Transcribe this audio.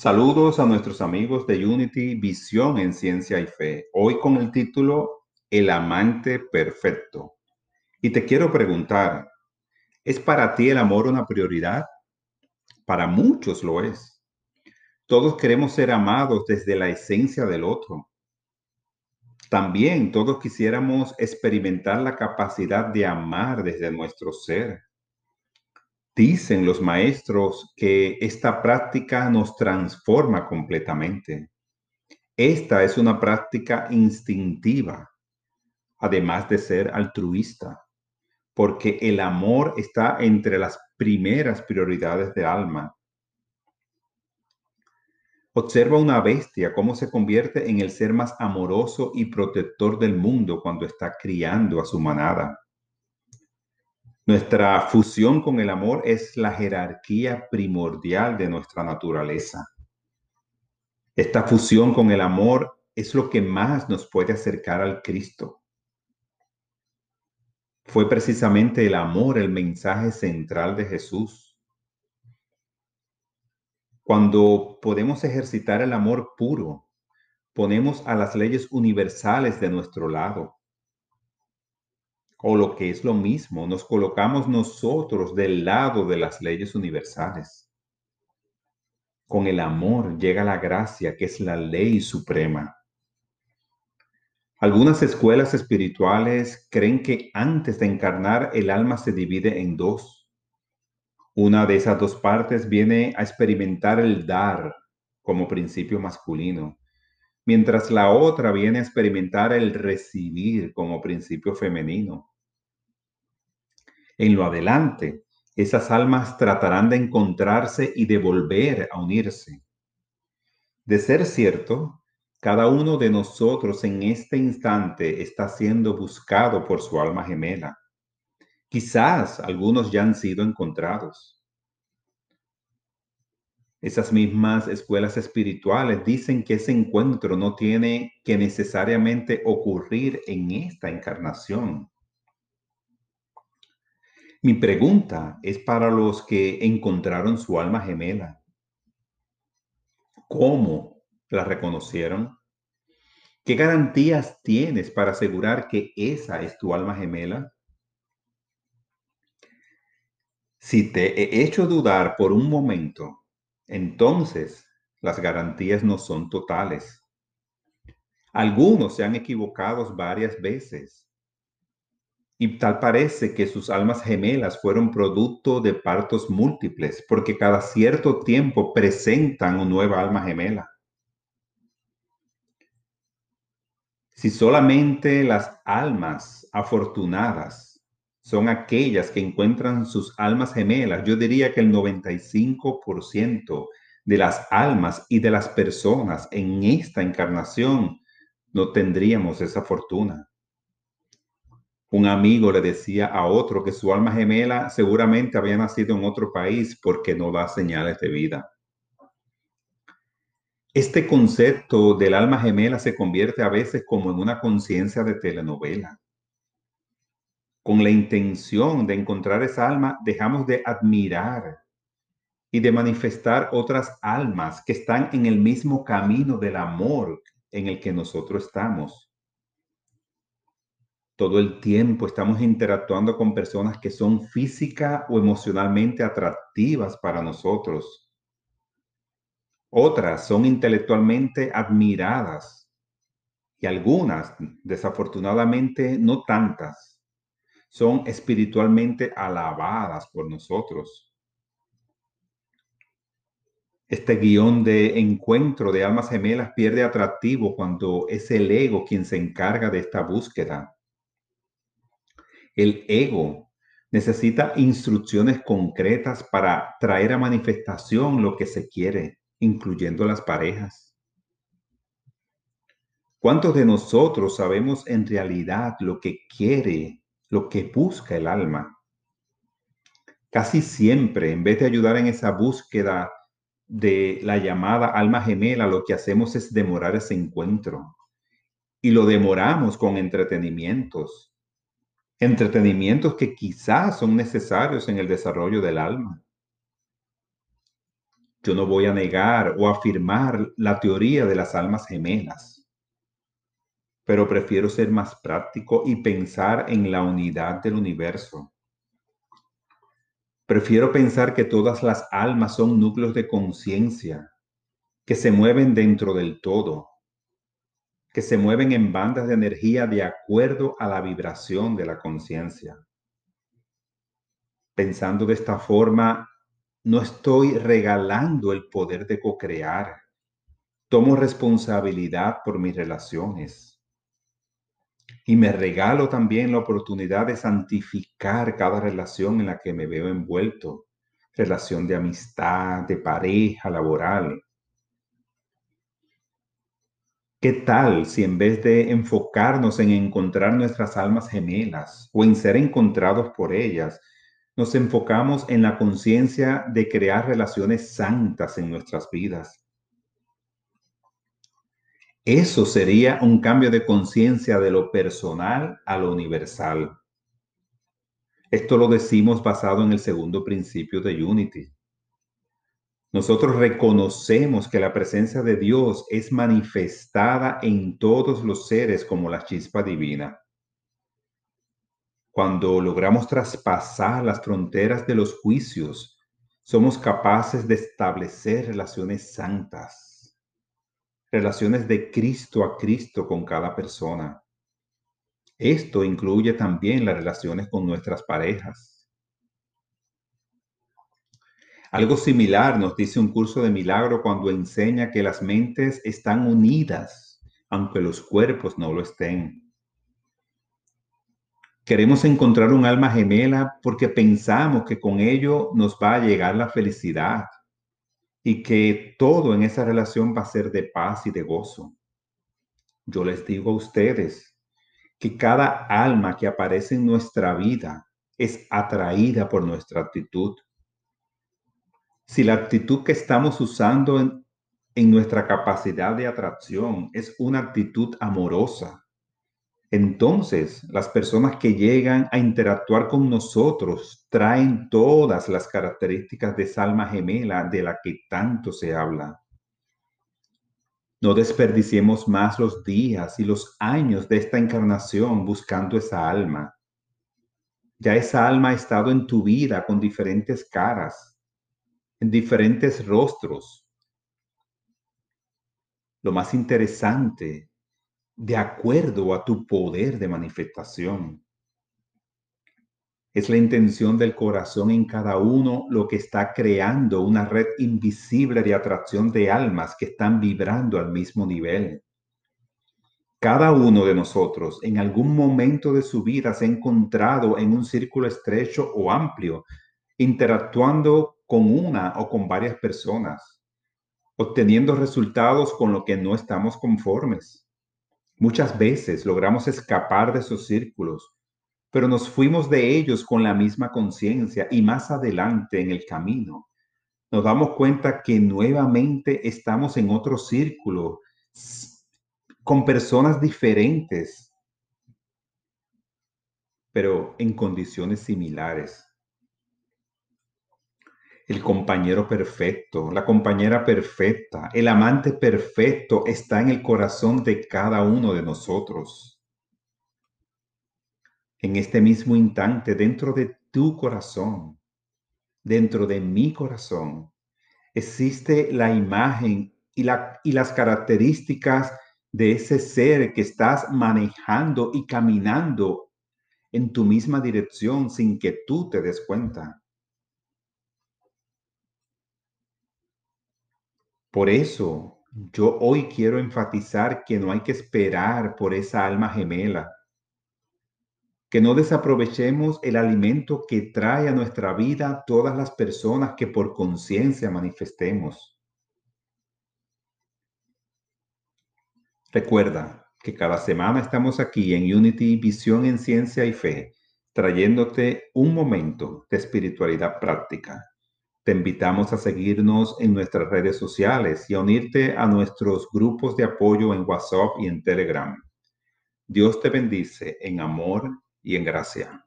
Saludos a nuestros amigos de Unity Visión en Ciencia y Fe. Hoy con el título El amante perfecto. Y te quiero preguntar, ¿es para ti el amor una prioridad? Para muchos lo es. Todos queremos ser amados desde la esencia del otro. También todos quisiéramos experimentar la capacidad de amar desde nuestro ser. Dicen los maestros que esta práctica nos transforma completamente. Esta es una práctica instintiva, además de ser altruista, porque el amor está entre las primeras prioridades de alma. Observa una bestia cómo se convierte en el ser más amoroso y protector del mundo cuando está criando a su manada. Nuestra fusión con el amor es la jerarquía primordial de nuestra naturaleza. Esta fusión con el amor es lo que más nos puede acercar al Cristo. Fue precisamente el amor el mensaje central de Jesús. Cuando podemos ejercitar el amor puro, ponemos a las leyes universales de nuestro lado o lo que es lo mismo, nos colocamos nosotros del lado de las leyes universales. Con el amor llega la gracia, que es la ley suprema. Algunas escuelas espirituales creen que antes de encarnar el alma se divide en dos. Una de esas dos partes viene a experimentar el dar como principio masculino, mientras la otra viene a experimentar el recibir como principio femenino. En lo adelante, esas almas tratarán de encontrarse y de volver a unirse. De ser cierto, cada uno de nosotros en este instante está siendo buscado por su alma gemela. Quizás algunos ya han sido encontrados. Esas mismas escuelas espirituales dicen que ese encuentro no tiene que necesariamente ocurrir en esta encarnación. Mi pregunta es para los que encontraron su alma gemela. ¿Cómo la reconocieron? ¿Qué garantías tienes para asegurar que esa es tu alma gemela? Si te he hecho dudar por un momento, entonces las garantías no son totales. Algunos se han equivocado varias veces y tal parece que sus almas gemelas fueron producto de partos múltiples, porque cada cierto tiempo presentan una nueva alma gemela. Si solamente las almas afortunadas son aquellas que encuentran sus almas gemelas, yo diría que el 95% de las almas y de las personas en esta encarnación no tendríamos esa fortuna. Un amigo le decía a otro que su alma gemela seguramente había nacido en otro país porque no da señales de vida. Este concepto del alma gemela se convierte a veces como en una conciencia de telenovela. Con la intención de encontrar esa alma, dejamos de admirar y de manifestar otras almas que están en el mismo camino del amor en el que nosotros estamos. Todo el tiempo estamos interactuando con personas que son física o emocionalmente atractivas para nosotros. Otras son intelectualmente admiradas y algunas, desafortunadamente, no tantas, son espiritualmente alabadas por nosotros. Este guion de encuentro de almas gemelas pierde atractivo cuando es el ego quien se encarga de esta búsqueda. El ego necesita instrucciones concretas para traer a manifestación lo que se quiere, incluyendo las parejas. ¿Cuántos de nosotros sabemos en realidad lo que quiere, lo que busca el alma? Casi siempre, en vez de ayudar en esa búsqueda de la llamada alma gemela, lo que hacemos es demorar ese encuentro. Y lo demoramos con entretenimientos, entretenimientos que quizás son necesarios en el desarrollo del alma. Yo no voy a negar o afirmar la teoría de las almas gemelas, pero prefiero ser más práctico y pensar en la unidad del universo. Prefiero pensar que todas las almas son núcleos de conciencia que se mueven dentro del todo, que se mueven en bandas de energía de acuerdo a la vibración de la conciencia. Pensando de esta forma, no estoy regalando el poder de co-crear. Tomo responsabilidad por mis relaciones. Y me regalo también la oportunidad de santificar cada relación en la que me veo envuelto. Relación de amistad, de pareja, laboral. ¿Qué tal si en vez de enfocarnos en encontrar nuestras almas gemelas o en ser encontrados por ellas, nos enfocamos en la conciencia de crear relaciones santas en nuestras vidas? Eso sería un cambio de conciencia de lo personal a lo universal. Esto lo decimos basado en el segundo principio de Unity. Nosotros reconocemos que la presencia de Dios es manifestada en todos los seres como la chispa divina. Cuando logramos traspasar las fronteras de los juicios, somos capaces de establecer relaciones santas, relaciones de Cristo a Cristo con cada persona. Esto incluye también las relaciones con nuestras parejas algo similar nos dice un curso de milagro cuando enseña que las mentes están unidas, aunque los cuerpos no lo estén. Queremos encontrar un alma gemela porque pensamos que con ello nos va a llegar la felicidad y que todo en esa relación va a ser de paz y de gozo. Yo les digo a ustedes que cada alma que aparece en nuestra vida es atraída por nuestra actitud si la actitud que estamos usando en, nuestra capacidad de atracción es una actitud amorosa, entonces las personas que llegan a interactuar con nosotros traen todas las características de esa alma gemela de la que tanto se habla. No desperdiciemos más los días y los años de esta encarnación buscando esa alma. Ya esa alma ha estado en tu vida con diferentes caras en diferentes rostros. Lo más interesante, de acuerdo a tu poder de manifestación. Es la intención del corazón en cada uno lo que está creando una red invisible de atracción de almas que están vibrando al mismo nivel. Cada uno de nosotros en algún momento de su vida se ha encontrado en un círculo estrecho o amplio, interactuando con una o con varias personas, obteniendo resultados con lo que no estamos conformes. Muchas veces logramos escapar de esos círculos, pero nos fuimos de ellos con la misma conciencia y más adelante en el camino nos damos cuenta que nuevamente estamos en otro círculo con personas diferentes, pero en condiciones similares el compañero perfecto, la compañera perfecta, el amante perfecto está en el corazón de cada uno de nosotros. En este mismo instante, dentro de tu corazón, dentro de mi corazón, existe la imagen y, la, y las características de ese ser que estás manejando y caminando en tu misma dirección sin que tú te des cuenta. Por eso, yo hoy quiero enfatizar que no hay que esperar por esa alma gemela, que no desaprovechemos el alimento que trae a nuestra vida todas las personas que por conciencia manifestemos. Recuerda que cada semana estamos aquí en Unity Visión en Ciencia y Fe, trayéndote un momento de espiritualidad práctica te invitamos a seguirnos en nuestras redes sociales y a unirte a nuestros grupos de apoyo en WhatsApp y en Telegram. Dios te bendice en amor y en gracia.